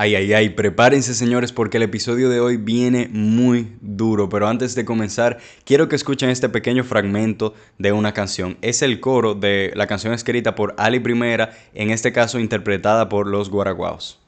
Ay, ay, ay, prepárense señores porque el episodio de hoy viene muy duro, pero antes de comenzar quiero que escuchen este pequeño fragmento de una canción. Es el coro de la canción escrita por Ali Primera, en este caso interpretada por los Guaraguaos.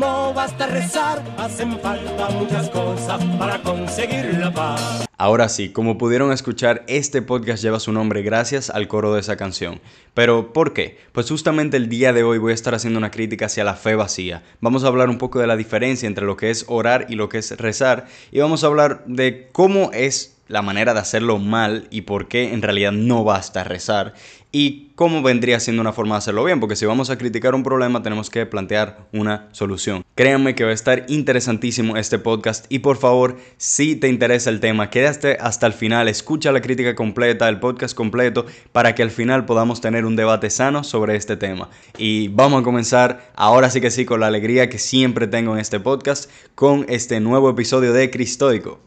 No basta rezar, hacen falta muchas cosas para conseguir la paz. Ahora sí, como pudieron escuchar, este podcast lleva su nombre gracias al coro de esa canción. Pero, ¿por qué? Pues justamente el día de hoy voy a estar haciendo una crítica hacia la fe vacía. Vamos a hablar un poco de la diferencia entre lo que es orar y lo que es rezar. Y vamos a hablar de cómo es la manera de hacerlo mal y por qué en realidad no basta rezar y cómo vendría siendo una forma de hacerlo bien, porque si vamos a criticar un problema tenemos que plantear una solución. Créanme que va a estar interesantísimo este podcast y por favor, si te interesa el tema, quédate hasta el final, escucha la crítica completa, el podcast completo, para que al final podamos tener un debate sano sobre este tema. Y vamos a comenzar ahora sí que sí con la alegría que siempre tengo en este podcast con este nuevo episodio de Cristoico.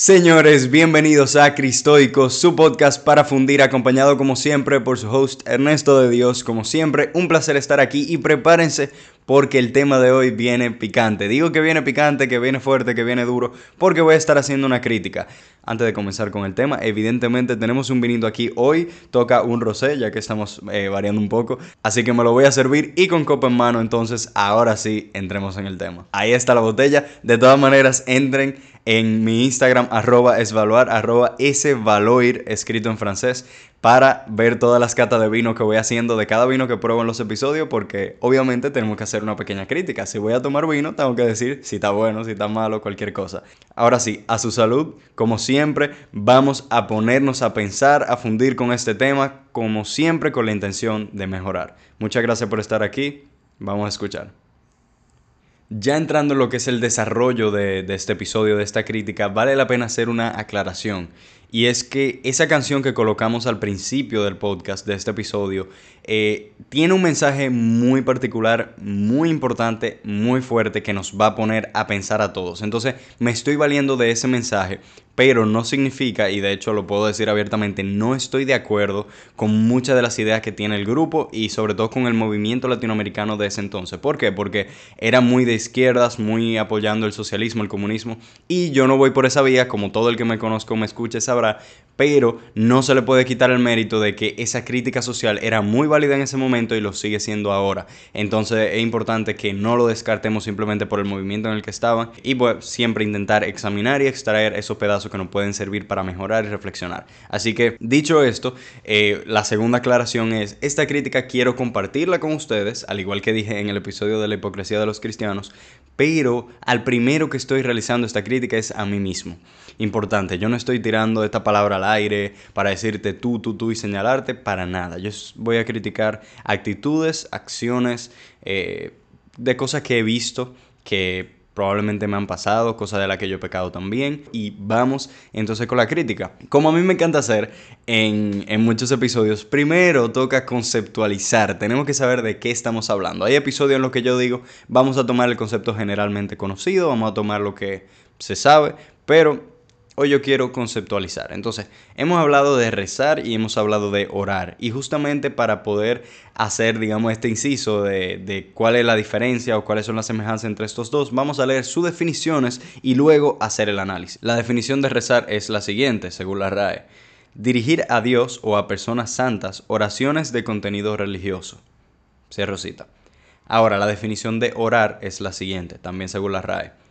Señores, bienvenidos a Cristoico, su podcast para fundir, acompañado como siempre por su host Ernesto de Dios. Como siempre, un placer estar aquí y prepárense porque el tema de hoy viene picante. Digo que viene picante, que viene fuerte, que viene duro, porque voy a estar haciendo una crítica. Antes de comenzar con el tema, evidentemente tenemos un vinito aquí. Hoy toca un rosé, ya que estamos eh, variando un poco. Así que me lo voy a servir y con copa en mano. Entonces, ahora sí, entremos en el tema. Ahí está la botella. De todas maneras, entren en mi Instagram, arroba esvaluar, arroba esvaloir, escrito en francés para ver todas las catas de vino que voy haciendo de cada vino que pruebo en los episodios, porque obviamente tenemos que hacer una pequeña crítica. Si voy a tomar vino, tengo que decir si está bueno, si está malo, cualquier cosa. Ahora sí, a su salud, como siempre, vamos a ponernos a pensar, a fundir con este tema, como siempre, con la intención de mejorar. Muchas gracias por estar aquí. Vamos a escuchar. Ya entrando en lo que es el desarrollo de, este episodio, de esta crítica, vale la pena hacer una aclaración. Y es que esa canción que colocamos al principio del podcast, de este episodio, eh, tiene un mensaje muy particular, muy importante, muy fuerte, que nos va a poner a pensar a todos. Entonces me estoy valiendo de ese mensaje pero no significa, y de hecho lo puedo decir abiertamente, no estoy de acuerdo con muchas de las ideas que tiene el grupo y sobre todo con el movimiento latinoamericano de ese entonces. ¿Por qué? Porque era muy de izquierdas, muy apoyando el socialismo, el comunismo, y yo no voy por esa vía, como todo el que me conozco me escuche sabrá, pero no se le puede quitar el mérito de que esa crítica social era muy válida en ese momento y lo sigue siendo ahora. Entonces es importante que no lo descartemos simplemente por el movimiento en el que estaban y pues siempre intentar examinar y extraer esos pedazos que nos pueden servir para mejorar y reflexionar. Así que dicho esto, eh, la segunda aclaración es, esta crítica quiero compartirla con ustedes, al igual que dije en el episodio de la hipocresía de los cristianos, pero al primero que estoy realizando esta crítica es a mí mismo. Importante, yo no estoy tirando esta palabra al aire para decirte tú, tú, tú y señalarte, para nada. Yo voy a criticar actitudes, acciones, eh, de cosas que he visto que probablemente me han pasado, cosas de las que yo he pecado también. Y vamos entonces con la crítica. Como a mí me encanta hacer en, en, muchos episodios, primero toca conceptualizar, tenemos que saber de qué estamos hablando. Hay episodios en los que yo digo, vamos a tomar el concepto generalmente conocido, vamos a tomar lo que se sabe, pero hoy yo quiero conceptualizar. Entonces, hemos hablado de rezar y hemos hablado de orar. Y justamente para poder hacer, digamos, este inciso de, de, cuál es la diferencia o cuáles son las semejanzas entre estos dos, vamos a leer sus definiciones y luego hacer el análisis. La definición de rezar es la siguiente, según la RAE. Dirigir a Dios o a personas santas oraciones de contenido religioso. Cierro cita. Ahora, la definición de orar es la siguiente, también según la RAE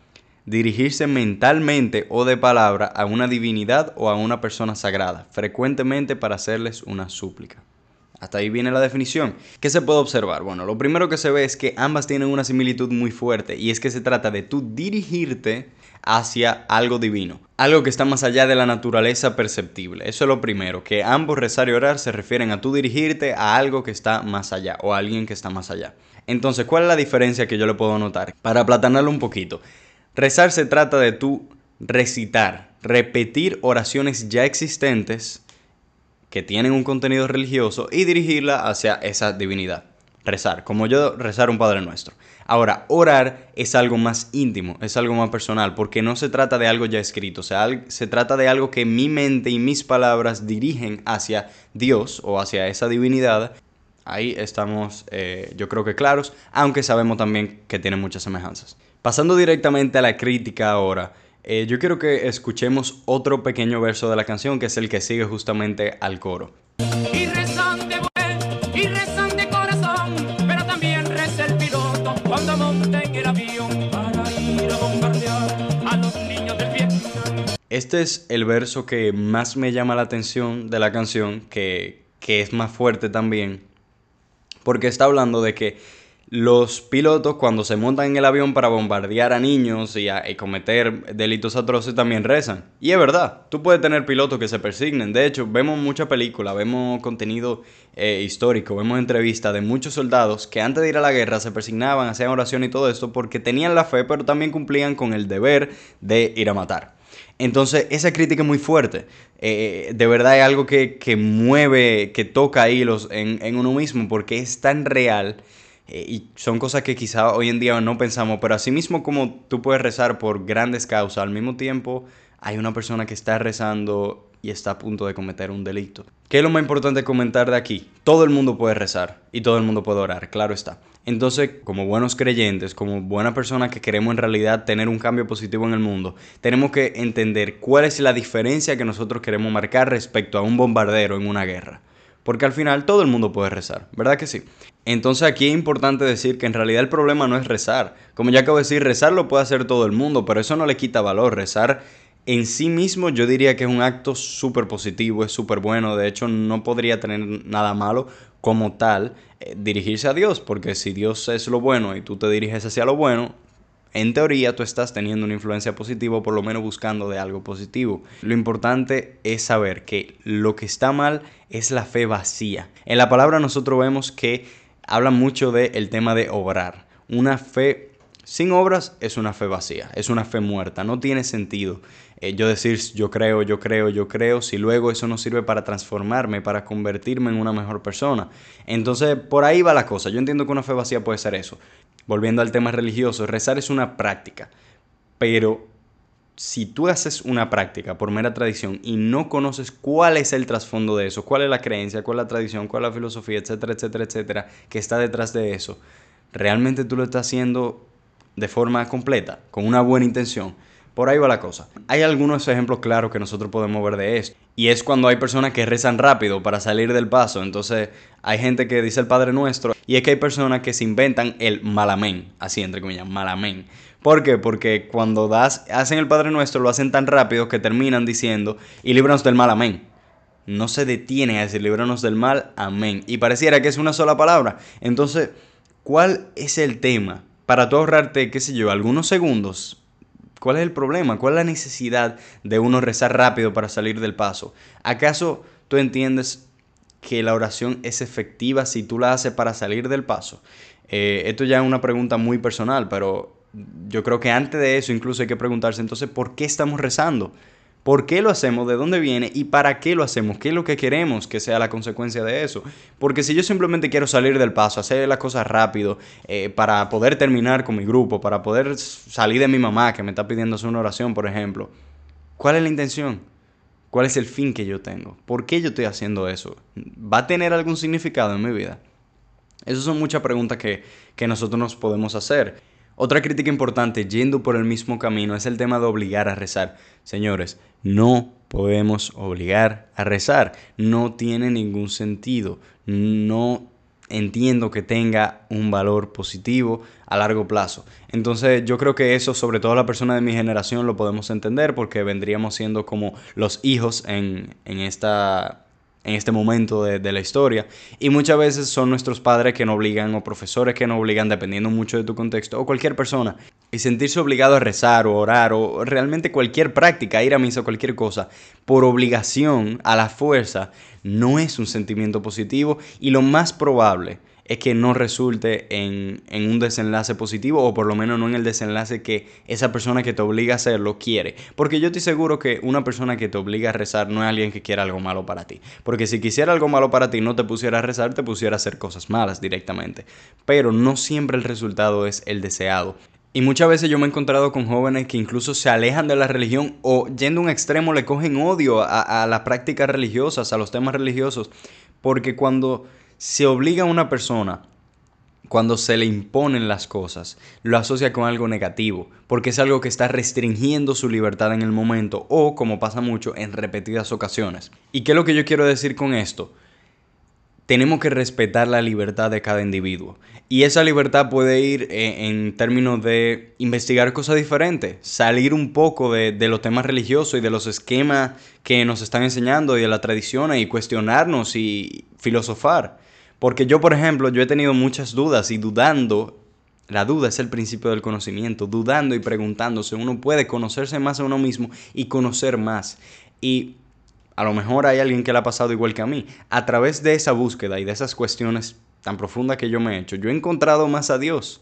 dirigirse mentalmente o de palabra a una divinidad o a una persona sagrada, frecuentemente para hacerles una súplica. Hasta ahí viene la definición. ¿Qué se puede observar? Bueno, lo primero que se ve es que ambas tienen una similitud muy fuerte y es que se trata de tú dirigirte hacia algo divino, algo que está más allá de la naturaleza perceptible. Eso es lo primero, que ambos rezar y orar se refieren a tú dirigirte a algo que está más allá o a alguien que está más allá. Entonces, ¿cuál es la diferencia que yo le puedo notar? Para aplatanarlo un poquito. Rezar se trata de tú recitar, repetir oraciones ya existentes que tienen un contenido religioso y dirigirla hacia esa divinidad. Rezar, como yo rezar un Padre Nuestro. Ahora, orar es algo más íntimo, es algo más personal, porque no se trata de algo ya escrito, o sea, se trata de algo que mi mente y mis palabras dirigen hacia Dios o hacia esa divinidad. Ahí estamos, eh, yo creo que claros, aunque sabemos también que tiene muchas semejanzas. Pasando directamente a la crítica ahora, eh, yo quiero que escuchemos otro pequeño verso de la canción que es el que sigue justamente al coro. Y rezan de buen, y rezan de corazón, pero también reza el piloto cuando monta en el avión para ir a bombardear a los niños del Vietnam. Este es el verso que más me llama la atención de la canción, que, que es más fuerte también, porque está hablando de que los pilotos cuando se montan en el avión para bombardear a niños y, a, cometer delitos atroces también rezan. Y es verdad, tú puedes tener pilotos que se persignen. De hecho, vemos mucha película, vemos contenido eh, histórico, vemos entrevistas de muchos soldados que antes de ir a la guerra se persignaban, hacían oración y todo esto porque tenían la fe, pero también cumplían con el deber de ir a matar. Entonces, esa crítica es muy fuerte. Eh, de verdad es algo que, mueve, que toca hilos en uno mismo porque es tan real eh, y son cosas que quizá hoy en día no pensamos, pero así mismo como tú puedes rezar por grandes causas, al mismo tiempo hay una persona que está rezando y está a punto de cometer un delito. ¿Qué es lo más importante comentar de aquí? Todo el mundo puede rezar y todo el mundo puede orar, claro está. Entonces, como buenos creyentes, como buena persona que queremos en realidad tener un cambio positivo en el mundo, tenemos que entender cuál es la diferencia que nosotros queremos marcar respecto a un bombardero en una guerra. Porque al final todo el mundo puede rezar, ¿verdad que sí? Entonces aquí es importante decir que en realidad el problema no es rezar. Como ya acabo de decir, rezar lo puede hacer todo el mundo, pero eso no le quita valor. Rezar en sí mismo yo diría que es un acto súper positivo, es súper bueno. De hecho, no podría tener nada malo como tal eh, dirigirse a Dios, porque si Dios es lo bueno y tú te diriges hacia lo bueno, en teoría tú estás teniendo una influencia positiva, por lo menos buscando de algo positivo. Lo importante es saber que lo que está mal es la fe vacía. En la palabra nosotros vemos que habla mucho del tema de obrar. Una fe sin obras es una fe vacía, es una fe muerta, no tiene sentido. Eh, yo decir yo creo, yo creo, yo creo, si luego eso no sirve para transformarme, para convertirme en una mejor persona. Entonces, por ahí va la cosa. Yo entiendo que una fe vacía puede ser eso volviendo al tema religioso, rezar es una práctica, pero si tú haces una práctica por mera tradición y no conoces cuál es el trasfondo de eso, cuál es la creencia, cuál es la tradición, cuál es la filosofía, etcétera, etcétera, etcétera, que está detrás de eso, realmente tú lo estás haciendo de forma completa, con una buena intención, por ahí va la cosa. Hay algunos ejemplos claros que nosotros podemos ver de esto. Y es cuando hay personas que rezan rápido para salir del paso. Entonces hay gente que dice el Padre Nuestro. Y es que hay personas que se inventan el malamén. Así entre comillas, malamén. ¿Por qué? Porque cuando das, hacen el Padre Nuestro lo hacen tan rápido que terminan diciendo y líbranos del mal, amén. No se detiene a decir líbranos del mal, amén. Y pareciera que es una sola palabra. Entonces, ¿cuál es el tema? Para tú ahorrarte, qué sé yo, algunos segundos ¿Cuál es el problema? ¿Cuál es la necesidad de uno rezar rápido para salir del paso? ¿Acaso tú entiendes que la oración es efectiva si tú la haces para salir del paso? Eh, esto ya es una pregunta muy personal, pero yo creo que antes de eso incluso hay que preguntarse entonces, ¿por qué estamos rezando? ¿Por qué lo hacemos? ¿De dónde viene? ¿Y para qué lo hacemos? ¿Qué es lo que queremos que sea la consecuencia de eso? Porque si yo simplemente quiero salir del paso, hacer las cosas rápido, eh, para poder terminar con mi grupo, para poder salir de mi mamá que me está pidiendo hacer una oración, por ejemplo, ¿cuál es la intención? ¿Cuál es el fin que yo tengo? ¿Por qué yo estoy haciendo eso? ¿Va a tener algún significado en mi vida? Esas son muchas preguntas que, que nosotros nos podemos hacer. Otra crítica importante, yendo por el mismo camino, es el tema de obligar a rezar. Señores, no podemos obligar a rezar. No tiene ningún sentido. No entiendo que tenga un valor positivo a largo plazo. Entonces yo creo que eso, sobre todo la persona de mi generación, lo podemos entender porque vendríamos siendo como los hijos en, en esta en este momento de, la historia. Y muchas veces son nuestros padres que nos obligan o profesores que nos obligan, dependiendo mucho de tu contexto, o cualquier persona. Y sentirse obligado a rezar o orar o realmente cualquier práctica, ir a misa cualquier cosa, por obligación, a la fuerza, no es un sentimiento positivo y lo más probable es que no resulte en, en, un desenlace positivo o por lo menos no en el desenlace que esa persona que te obliga a hacerlo quiere. Porque yo estoy seguro que una persona que te obliga a rezar no es alguien que quiera algo malo para ti. Porque si quisiera algo malo para ti no te pusiera a rezar, te pusiera a hacer cosas malas directamente. Pero no siempre el resultado es el deseado. Y muchas veces yo me he encontrado con jóvenes que incluso se alejan de la religión o yendo a un extremo le cogen odio a, a las prácticas religiosas, a los temas religiosos. Porque cuando se obliga a una persona, cuando se le imponen las cosas, lo asocia con algo negativo, porque es algo que está restringiendo su libertad en el momento o, como pasa mucho, en repetidas ocasiones. ¿Y qué es lo que yo quiero decir con esto? Tenemos que respetar la libertad de cada individuo. Y esa libertad puede ir eh, en términos de investigar cosas diferentes, salir un poco de, los temas religiosos y de los esquemas que nos están enseñando y de las tradiciones y cuestionarnos y filosofar. Porque yo, por ejemplo, yo he tenido muchas dudas y dudando, la duda es el principio del conocimiento, dudando y preguntándose, uno puede conocerse más a uno mismo y conocer más. Y a lo mejor hay alguien que le ha pasado igual que a mí. A través de esa búsqueda y de esas cuestiones tan profundas que yo me he hecho, yo he encontrado más a Dios.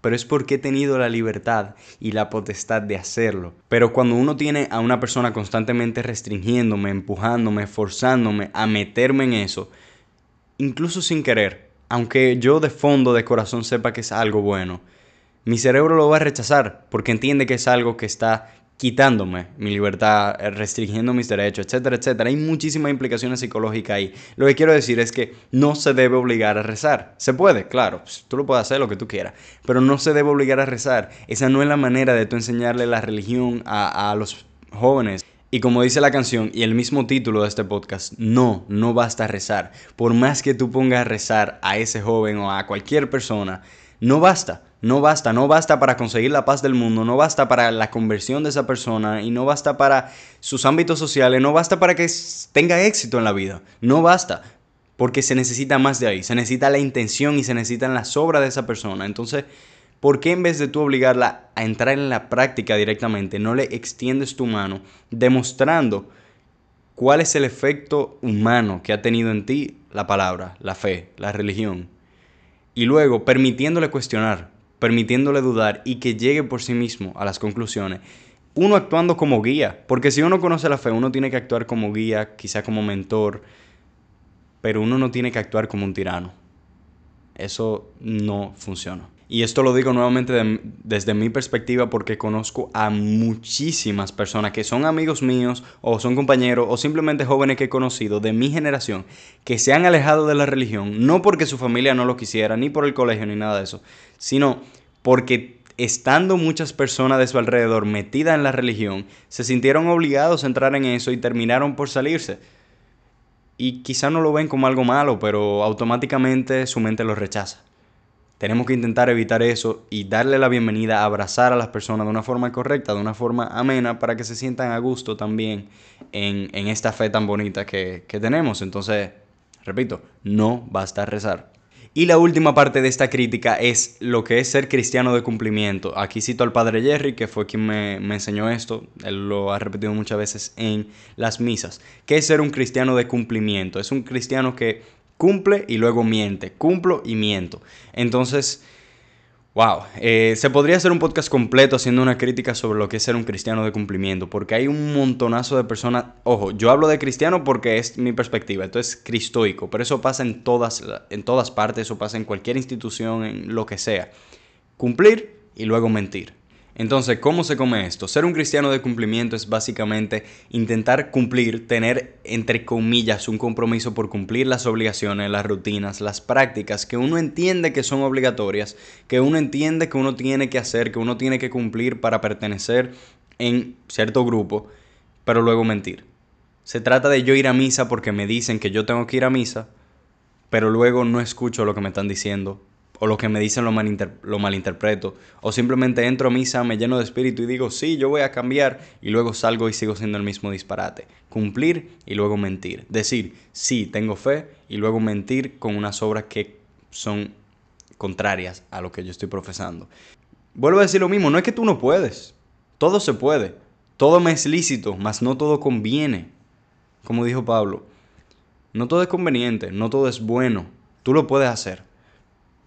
Pero es porque he tenido la libertad y la potestad de hacerlo. Pero cuando uno tiene a una persona constantemente restringiéndome, empujándome, forzándome a meterme en eso, incluso sin querer, aunque yo de fondo, de corazón sepa que es algo bueno, mi cerebro lo va a rechazar porque entiende que es algo que está quitándome mi libertad, eh, restringiendo mis derechos, etcétera, etcétera. Hay muchísimas implicaciones psicológicas ahí. Lo que quiero decir es que no se debe obligar a rezar. Se puede, claro, pues, tú lo puedes hacer lo que tú quieras, pero no se debe obligar a rezar. Esa no es la manera de tú enseñarle la religión a, a los jóvenes. Y como dice la canción y el mismo título de este podcast, no, no basta rezar. Por más que tú pongas a rezar a ese joven o a cualquier persona, no basta. No basta, no basta para conseguir la paz del mundo, no basta para la conversión de esa persona y no basta para sus ámbitos sociales, no basta para que tenga éxito en la vida, no basta, porque se necesita más de ahí, se necesita la intención y se necesitan las obras de esa persona. Entonces, ¿Por qué en vez de tú obligarla a entrar en la práctica directamente, no le extiendes tu mano demostrando cuál es el efecto humano que ha tenido en ti la palabra, la fe, la religión? Y luego permitiéndole cuestionar, permitiéndole dudar y que llegue por sí mismo a las conclusiones. Uno actuando como guía, porque si uno conoce la fe, uno tiene que actuar como guía, quizá como mentor, pero uno no tiene que actuar como un tirano. Eso no funciona. Y esto lo digo nuevamente de, desde mi perspectiva porque conozco a muchísimas personas que son amigos míos o son compañeros o simplemente jóvenes que he conocido de mi generación que se han alejado de la religión, no porque su familia no lo quisiera, ni por el colegio, ni nada de eso, sino porque estando muchas personas de su alrededor metidas en la religión, se sintieron obligados a entrar en eso y terminaron por salirse. Y quizá no lo ven como algo malo, pero automáticamente su mente lo rechaza. Tenemos que intentar evitar eso y darle la bienvenida, abrazar a las personas de una forma correcta, de una forma amena, para que se sientan a gusto también en, esta fe tan bonita que, que tenemos. Entonces, repito, no basta rezar. Y la última parte de esta crítica es lo que es ser cristiano de cumplimiento. Aquí cito al padre Jerry, que fue quien me, me, enseñó esto. Él lo ha repetido muchas veces en las misas. ¿Qué es ser un cristiano de cumplimiento? Es un cristiano que cumple y luego miente, cumplo y miento. Entonces, wow, eh, se podría hacer un podcast completo haciendo una crítica sobre lo que es ser un cristiano de cumplimiento, porque hay un montonazo de personas, ojo, yo hablo de cristiano porque es mi perspectiva, esto es cristoico, pero eso pasa en todas, en todas partes, eso pasa en cualquier institución, en lo que sea. Cumplir y luego mentir. Entonces, ¿cómo se come esto? Ser un cristiano de cumplimiento es básicamente intentar cumplir, tener entre comillas un compromiso por cumplir las obligaciones, las rutinas, las prácticas que uno entiende que son obligatorias, que uno entiende que uno tiene que hacer, que uno tiene que cumplir para pertenecer en cierto grupo, pero luego mentir. Se trata de yo ir a misa porque me dicen que yo tengo que ir a misa, pero luego no escucho lo que me están diciendo, o lo que me dicen lo, lo malinterpreto, o simplemente entro a misa, me lleno de espíritu y digo, sí, yo voy a cambiar, y luego salgo y sigo siendo el mismo disparate. Cumplir y luego mentir. Decir, sí, tengo fe, y luego mentir con unas obras que son contrarias a lo que yo estoy profesando. Vuelvo a decir lo mismo, no es que tú no puedes, todo se puede, todo me es lícito, mas no todo conviene. Como dijo Pablo, no todo es conveniente, no todo es bueno, tú lo puedes hacer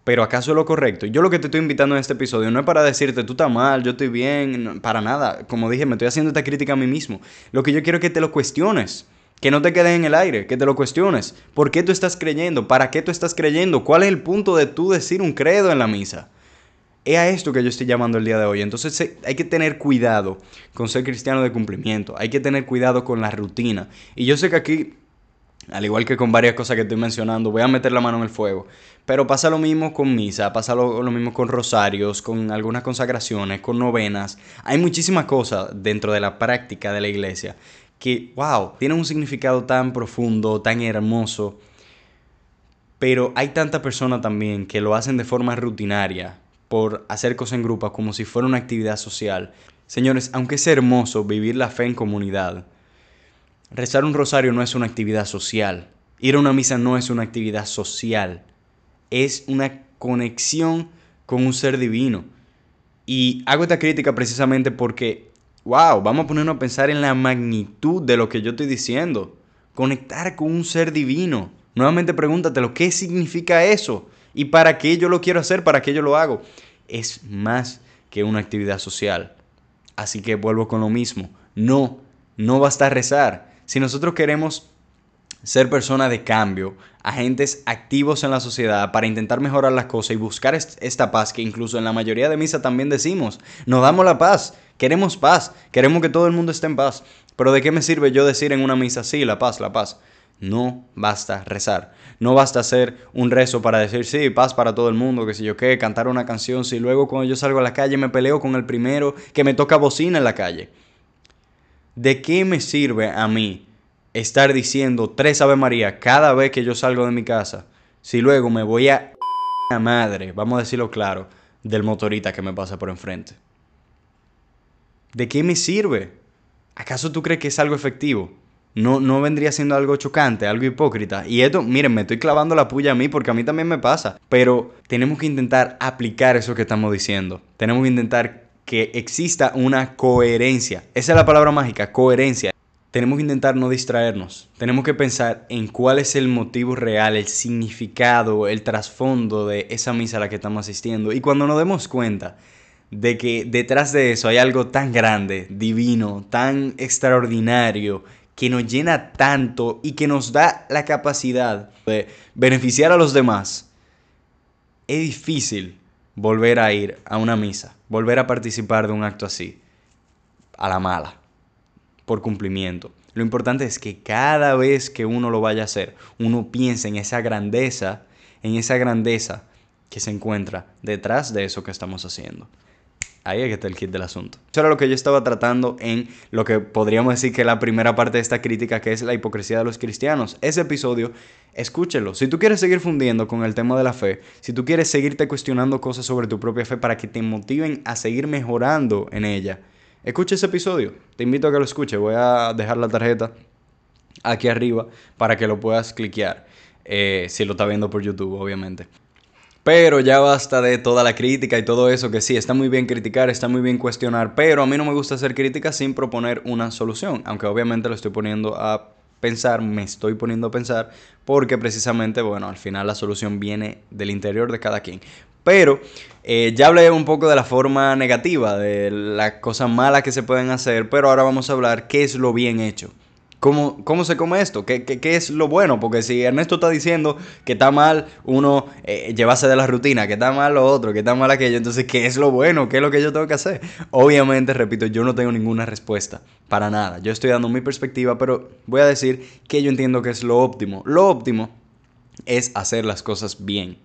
Pero ¿acaso es lo correcto? Yo lo que te estoy invitando en este episodio no es para decirte tú estás mal, yo estoy bien, para nada. Como dije, me estoy haciendo esta crítica a mí mismo. Lo que yo quiero es que te lo cuestiones. Que no te quedes en el aire, que te lo cuestiones. ¿Por qué tú estás creyendo? ¿Para qué tú estás creyendo? ¿Cuál es el punto de tú decir un credo en la misa? Es a esto que yo estoy llamando el día de hoy. Entonces hay que tener cuidado con ser cristiano de cumplimiento. Hay que tener cuidado con la rutina. Y yo sé que aquí, al igual que con varias cosas que estoy mencionando, voy a meter la mano en el fuego. Pero pasa lo mismo con misa, pasa lo, mismo con rosarios, con algunas consagraciones, con novenas. Hay muchísimas cosas dentro de la práctica de la iglesia que, wow, tienen un significado tan profundo, tan hermoso. Pero hay tanta persona también que lo hacen de forma rutinaria, por hacer cosas en grupo como si fuera una actividad social. Señores, aunque es hermoso vivir la fe en comunidad, rezar un rosario no es una actividad social. Ir a una misa no es una actividad social. Es una conexión con un ser divino. Y hago esta crítica precisamente porque, wow, vamos a ponernos a pensar en la magnitud de lo que yo estoy diciendo. Conectar con un ser divino. Nuevamente pregúntatelo, ¿qué significa eso? ¿Y para qué yo lo quiero hacer? ¿Para qué yo lo hago? Es más que una actividad social. Así que vuelvo con lo mismo. No, no basta rezar. Si nosotros queremos ser personas de cambio, agentes activos en la sociedad para intentar mejorar las cosas y buscar esta paz que incluso en la mayoría de misa también decimos, nos damos la paz, queremos paz, queremos que todo el mundo esté en paz. Pero ¿de qué me sirve yo decir en una misa, sí, la paz, la paz? No basta rezar. No basta hacer un rezo para decir, sí, paz para todo el mundo, que si yo qué, cantar una canción, si luego cuando yo salgo a la calle me peleo con el primero que me toca bocina en la calle. ¿De qué me sirve a mí estar diciendo tres Ave María cada vez que yo salgo de mi casa si luego me voy a la madre, vamos a decirlo claro, del motorista que me pasa por enfrente? ¿De qué me sirve? ¿Acaso tú crees que es algo efectivo? no, no vendría siendo algo chocante, algo hipócrita. Y esto, miren, me estoy clavando la puya a mí porque a mí también me pasa. Pero tenemos que intentar aplicar eso que estamos diciendo. Tenemos que intentar que exista una coherencia. Esa es la palabra mágica, coherencia. Tenemos que intentar no distraernos. Tenemos que pensar en cuál es el motivo real, el significado, el trasfondo de esa misa a la que estamos asistiendo. Y cuando nos demos cuenta de que detrás de eso hay algo tan grande, divino, tan extraordinario, que nos llena tanto y que nos da la capacidad de beneficiar a los demás, es difícil volver a ir a una misa, volver a participar de un acto así, a la mala, por cumplimiento. Lo importante es que cada vez que uno lo vaya a hacer, uno piense en esa grandeza, en esa grandeza que se encuentra detrás de eso que estamos haciendo. Ahí es que está el kit del asunto. Eso era lo que yo estaba tratando en lo que podríamos decir que es la primera parte de esta crítica, que es la hipocresía de los cristianos. Ese episodio, escúchelo. Si tú quieres seguir fundiendo con el tema de la fe, si tú quieres seguirte cuestionando cosas sobre tu propia fe para que te motiven a seguir mejorando en ella, escucha ese episodio. Te invito a que lo escuches. Voy a dejar la tarjeta aquí arriba para que lo puedas cliquear. Eh, si lo estás viendo por YouTube, obviamente. Pero ya basta de toda la crítica y todo eso, que sí, está muy bien criticar, está muy bien cuestionar, pero a mí no me gusta hacer crítica sin proponer una solución, aunque obviamente lo estoy poniendo a pensar, me estoy poniendo a pensar, porque precisamente, bueno, al final la solución viene del interior de cada quien. Pero eh, ya hablé un poco de la forma negativa, de las cosas malas que se pueden hacer, pero ahora vamos a hablar qué es lo bien hecho. ¿Cómo, ¿Cómo, se come esto? ¿Qué, ¿Qué, es lo bueno? Porque si Ernesto está diciendo que está mal uno eh, llevarse de la rutina, que está mal lo otro, que está mal aquello, entonces ¿qué es lo bueno? ¿Qué es lo que yo tengo que hacer? Obviamente, repito, yo no tengo ninguna respuesta para nada. Yo estoy dando mi perspectiva, pero voy a decir que yo entiendo que es lo óptimo. Lo óptimo es hacer las cosas bien.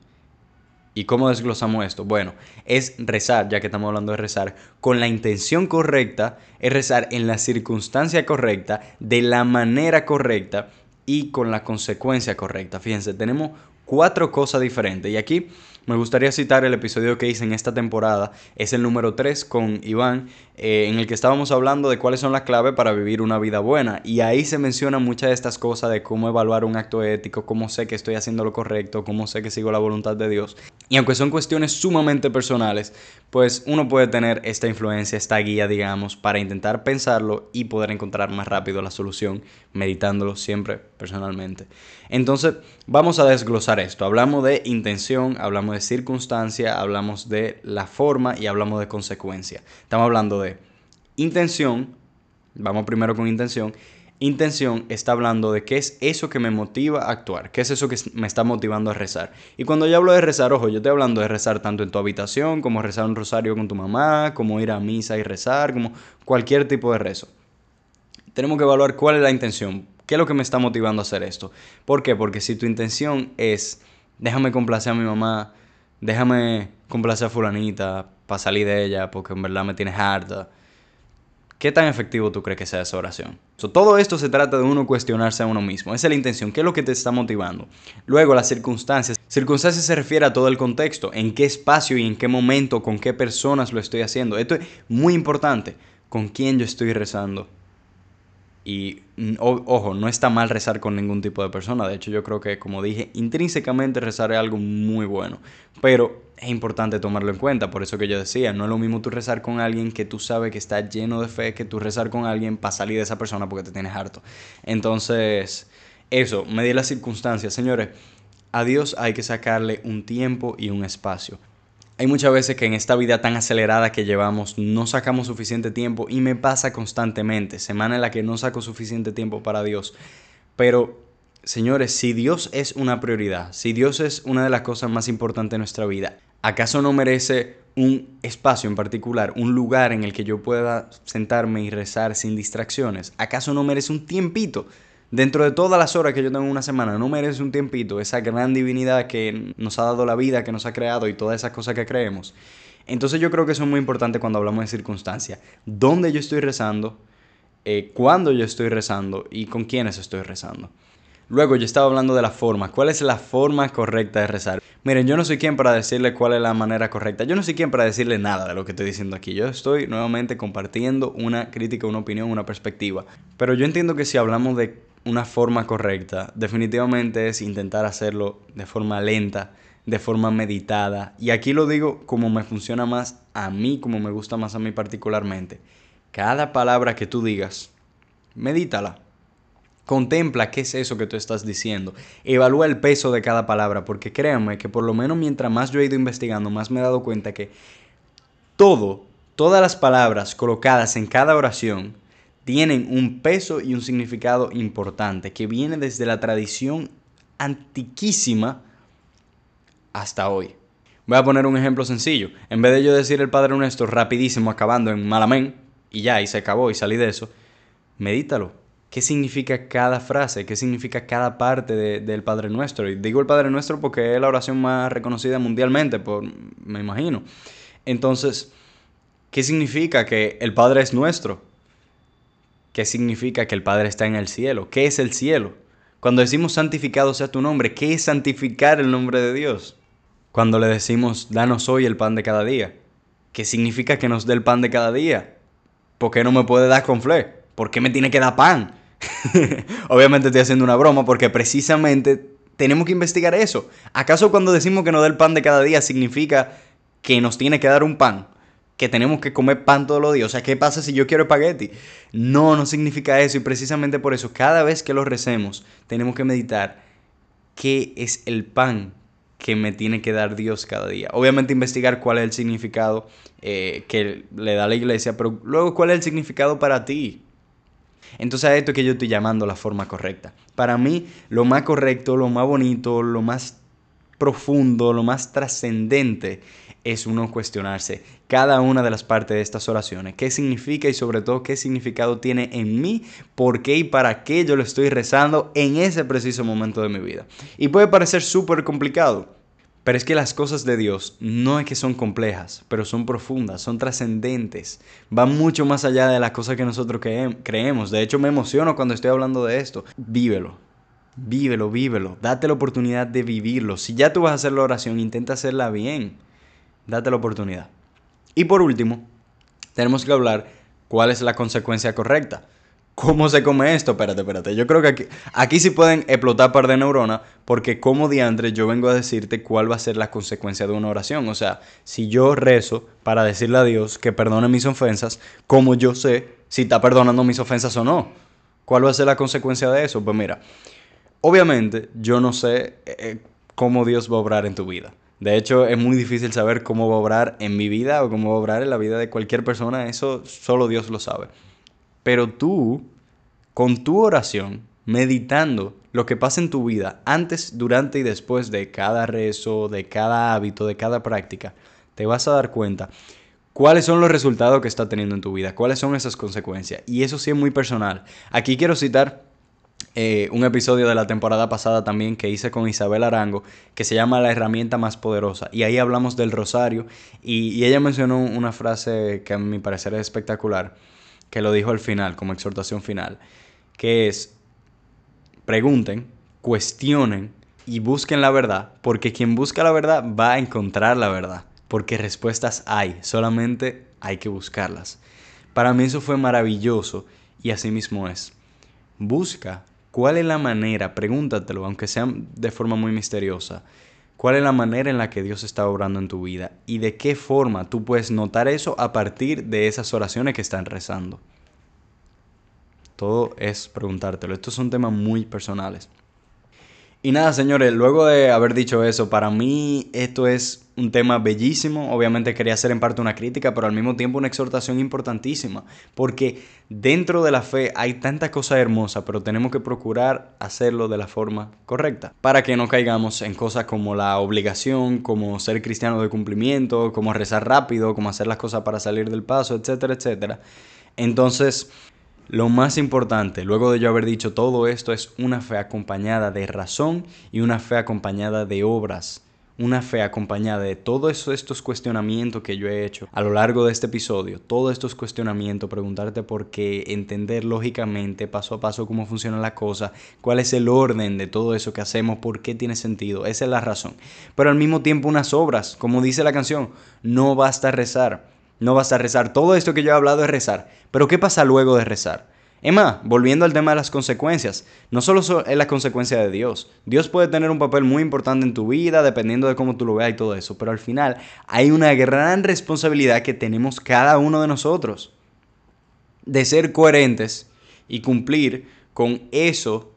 ¿Y cómo desglosamos esto? Bueno, es rezar, ya que estamos hablando de rezar, con la intención correcta, es rezar en la circunstancia correcta, de la manera correcta y con la consecuencia correcta. Fíjense, tenemos cuatro cosas diferentes. Y aquí me gustaría citar el episodio que hice en esta temporada. Es el número 3 con Iván, eh, en el que estábamos hablando de cuáles son las claves para vivir una vida buena. Y ahí se mencionan muchas de estas cosas de cómo evaluar un acto ético, cómo sé que estoy haciendo lo correcto, cómo sé que sigo la voluntad de Dios. Y aunque son cuestiones sumamente personales, pues uno puede tener esta influencia, esta guía, digamos, para intentar pensarlo y poder encontrar más rápido la solución, meditándolo siempre personalmente. Entonces, vamos a desglosar esto. Hablamos de intención, hablamos de circunstancia, hablamos de la forma y hablamos de consecuencia. Estamos hablando de intención, vamos primero con intención, intención está hablando de qué es eso que me motiva a actuar, qué es eso que me está motivando a rezar. Y cuando yo hablo de rezar, ojo, yo estoy hablando de rezar tanto en tu habitación, como rezar un rosario con tu mamá, como ir a misa y rezar, como cualquier tipo de rezo. Tenemos que evaluar cuál es la intención, qué es lo que me está motivando a hacer esto. ¿Por qué? Porque si tu intención es, déjame complacer a mi mamá, déjame complacer a fulanita para salir de ella, porque en verdad me tienes harta ¿Qué tan efectivo tú crees que sea esa oración? todo esto se trata de uno cuestionarse a uno mismo. Esa es la intención. ¿Qué es lo que te está motivando? Luego, las circunstancias. Circunstancias se refiere a todo el contexto. En qué espacio y en qué momento, con qué personas lo estoy haciendo. Esto es muy importante. ¿Con quién yo estoy rezando? Y ojo, no está mal rezar con ningún tipo de persona. De hecho, yo creo que, como dije, intrínsecamente rezar es algo muy bueno. Pero es importante tomarlo en cuenta. Por eso que yo decía, no es lo mismo tú rezar con alguien que tú sabes que está lleno de fe que tú rezar con alguien para salir de esa persona porque te tienes harto. Entonces, eso, medir las circunstancias. Señores, a Dios hay que sacarle un tiempo y un espacio. Hay muchas veces que en esta vida tan acelerada que llevamos no sacamos suficiente tiempo y me pasa constantemente, semana en la que no saco suficiente tiempo para Dios. Pero, señores, si Dios es una prioridad, si Dios es una de las cosas más importantes de nuestra vida, ¿acaso no merece un espacio en particular, un lugar en el que yo pueda sentarme y rezar sin distracciones? ¿Acaso no merece un tiempito? dentro de todas las horas que yo tengo en una semana, no merece un tiempito esa gran divinidad que nos ha dado la vida, que nos ha creado y todas esas cosas que creemos. Entonces yo creo que eso es muy importante cuando hablamos de circunstancias. ¿Dónde yo estoy rezando? Eh, ¿Cuándo yo estoy rezando? ¿Y con quiénes estoy rezando? Luego yo estaba hablando de la forma. ¿Cuál es la forma correcta de rezar? Miren, yo no soy quien para decirle cuál es la manera correcta. Yo no soy quien para decirle nada de lo que estoy diciendo aquí. Yo estoy nuevamente compartiendo una crítica, una opinión, una perspectiva. Pero yo entiendo que si hablamos de una forma correcta definitivamente es intentar hacerlo de forma lenta, de forma meditada. Y aquí lo digo como me funciona más a mí, como me gusta más a mí particularmente. Cada palabra que tú digas, medítala. Contempla qué es eso que tú estás diciendo. Evalúa el peso de cada palabra, porque créanme que por lo menos mientras más yo he ido investigando, más me he dado cuenta que todo, todas las palabras colocadas en cada oración tienen un peso y un significado importante que viene desde la tradición antiquísima hasta hoy. Voy a poner un ejemplo sencillo. En vez de yo decir el Padre Nuestro rapidísimo acabando en malamén y ya, y se acabó y salí de eso, medítalo. ¿Qué significa cada frase? ¿Qué significa cada parte del Padre Nuestro? Y digo el Padre Nuestro porque es la oración más reconocida mundialmente, por, me imagino. Entonces, ¿qué significa que el Padre es nuestro? ¿Qué significa que el Padre está en el cielo? ¿Qué es el cielo? Cuando decimos santificado sea tu nombre, ¿qué es santificar el nombre de Dios? Cuando le decimos danos hoy el pan de cada día, ¿qué significa que nos dé el pan de cada día? ¿Por qué no me puede dar con fle? ¿Por qué me tiene que dar pan? Obviamente estoy haciendo una broma porque precisamente tenemos que investigar eso. ¿Acaso cuando decimos que nos dé el pan de cada día significa que nos tiene que dar un pan? que tenemos que comer pan todos los días. O sea, ¿qué pasa si yo quiero espagueti? No, no significa eso. Y precisamente por eso, cada vez que lo recemos, tenemos que meditar qué es el pan que me tiene que dar Dios cada día. Obviamente investigar cuál es el significado eh, que le da la iglesia, pero luego cuál es el significado para ti. Entonces a esto que yo estoy llamando la forma correcta. Para mí, lo más correcto, lo más bonito, lo más profundo, lo más trascendente es uno cuestionarse cada una de las partes de estas oraciones. ¿Qué significa y sobre todo qué significado tiene en mí? ¿Por qué y para qué yo lo estoy rezando en ese preciso momento de mi vida? Y puede parecer súper complicado. Pero es que las cosas de Dios no es que son complejas, pero son profundas, son trascendentes, van mucho más allá de las cosas que nosotros creemos. De hecho, me emociono cuando estoy hablando de esto. Vívelo, vívelo, vívelo, date la oportunidad de vivirlo. Si ya tú vas a hacer la oración, intenta hacerla bien date la oportunidad. Y por último, tenemos que hablar cuál es la consecuencia correcta. ¿Cómo se come esto? Espérate, espérate. Yo creo que aquí, aquí sí pueden explotar par de neuronas, porque como diantre yo vengo a decirte cuál va a ser la consecuencia de una oración. O sea, si yo rezo para decirle a Dios que perdone mis ofensas, ¿cómo yo sé si está perdonando mis ofensas o no? ¿Cuál va a ser la consecuencia de eso? Pues mira, obviamente yo no sé eh, cómo Dios va a obrar en tu vida. De hecho, es muy difícil saber cómo va a obrar en mi vida o cómo va a obrar en la vida de cualquier persona. Eso solo Dios lo sabe. Pero tú, con tu oración, meditando lo que pasa en tu vida antes, durante y después de cada rezo, de cada hábito, de cada práctica, te vas a dar cuenta cuáles son los resultados que está teniendo en tu vida, cuáles son esas consecuencias. Y eso sí es muy personal. Aquí quiero citar eh, un episodio de la temporada pasada también que hice con Isabel Arango, que se llama La herramienta más poderosa. Y ahí hablamos del rosario y, y ella mencionó una frase que a mi parecer es espectacular que lo dijo al final, como exhortación final, que es, pregunten, cuestionen y busquen la verdad, porque quien busca la verdad va a encontrar la verdad, porque respuestas hay, solamente hay que buscarlas. Para mí eso fue maravilloso y así mismo es. Busca cuál es la manera, pregúntatelo, aunque sea de forma muy misteriosa, cuál es la manera en la que Dios está obrando en tu vida y de qué forma tú puedes notar eso a partir de esas oraciones que están rezando. Todo es preguntártelo. Estos son temas muy personales. Y nada, señores, luego de haber dicho eso, para mí esto es un tema bellísimo. Obviamente quería hacer en parte una crítica, pero al mismo tiempo una exhortación importantísima. Porque dentro de la fe hay tanta cosa hermosa, pero tenemos que procurar hacerlo de la forma correcta. Para que no caigamos en cosas como la obligación, como ser cristiano de cumplimiento, como rezar rápido, como hacer las cosas para salir del paso, etcétera, etcétera. Entonces, lo más importante, luego de yo haber dicho todo esto, es una fe acompañada de razón y una fe acompañada de obras. Una fe acompañada de todos estos cuestionamientos que yo he hecho a lo largo de este episodio. Todos estos cuestionamientos, preguntarte por qué, entender lógicamente, paso a paso, cómo funciona la cosa, cuál es el orden de todo eso que hacemos, por qué tiene sentido. Esa es la razón. Pero al mismo tiempo unas obras, como dice la canción, no basta rezar no vas a rezar. Todo esto que yo he hablado es rezar. Pero ¿qué pasa luego de rezar? Emma, volviendo al tema de las consecuencias, no solo es la consecuencia de Dios. Dios puede tener un papel muy importante en tu vida, dependiendo de cómo tú lo veas y todo eso, pero al final hay una gran responsabilidad que tenemos cada uno de nosotros de ser coherentes y cumplir con eso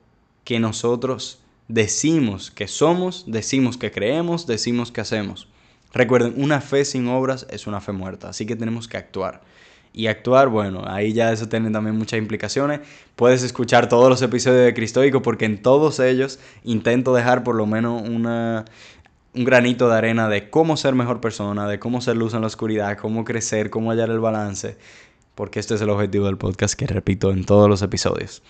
que nosotros decimos que somos, decimos que creemos, decimos que hacemos. Recuerden, una fe sin obras es una fe muerta, así que tenemos que actuar. Y actuar, bueno, ahí ya eso tiene también muchas implicaciones. Puedes escuchar todos los episodios de Cristoico porque en todos ellos intento dejar por lo menos una, un granito de arena de cómo ser mejor persona, de cómo ser luz en la oscuridad, cómo crecer, cómo hallar el balance. Porque este es el objetivo del podcast que repito en todos los episodios.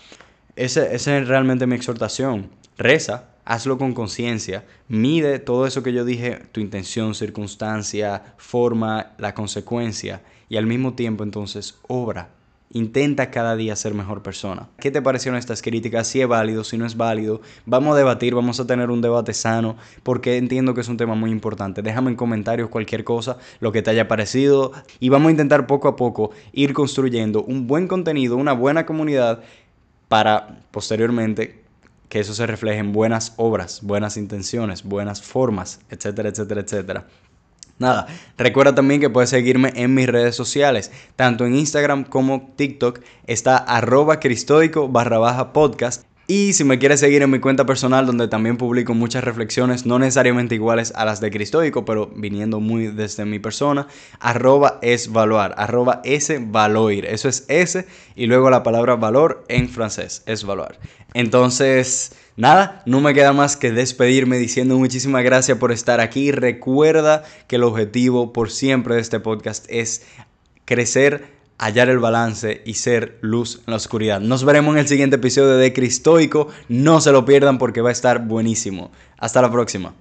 Ese, esa es realmente mi exhortación. Reza, hazlo con conciencia, mide todo eso que yo dije, tu intención, circunstancia, forma, la consecuencia, y al mismo tiempo entonces obra. Intenta cada día ser mejor persona. ¿Qué te parecieron estas críticas? Si es válido, si no es válido. Vamos a debatir, vamos a tener un debate sano, porque entiendo que es un tema muy importante. Déjame en comentarios cualquier cosa, lo que te haya parecido, y vamos a intentar poco a poco ir construyendo un buen contenido, una buena comunidad, para posteriormente que eso se refleje en buenas obras, buenas intenciones, buenas formas, etcétera, etcétera, etcétera. Nada, recuerda también que puedes seguirme en mis redes sociales, tanto en Instagram como TikTok, está arroba cristoico barra baja podcast y si me quieres seguir en mi cuenta personal, donde también publico muchas reflexiones, no necesariamente iguales a las de Cristoico, pero viniendo muy desde mi persona, arroba es valoar, arroba es. Eso es S y luego la palabra valor en francés, es valoar. Entonces, nada, no me queda más que despedirme diciendo muchísimas gracias por estar aquí. Recuerda que el objetivo por siempre de este podcast es crecer hallar el balance y ser luz en la oscuridad. Nos veremos en el siguiente episodio de Cristoico. No se lo pierdan porque va a estar buenísimo. Hasta la próxima.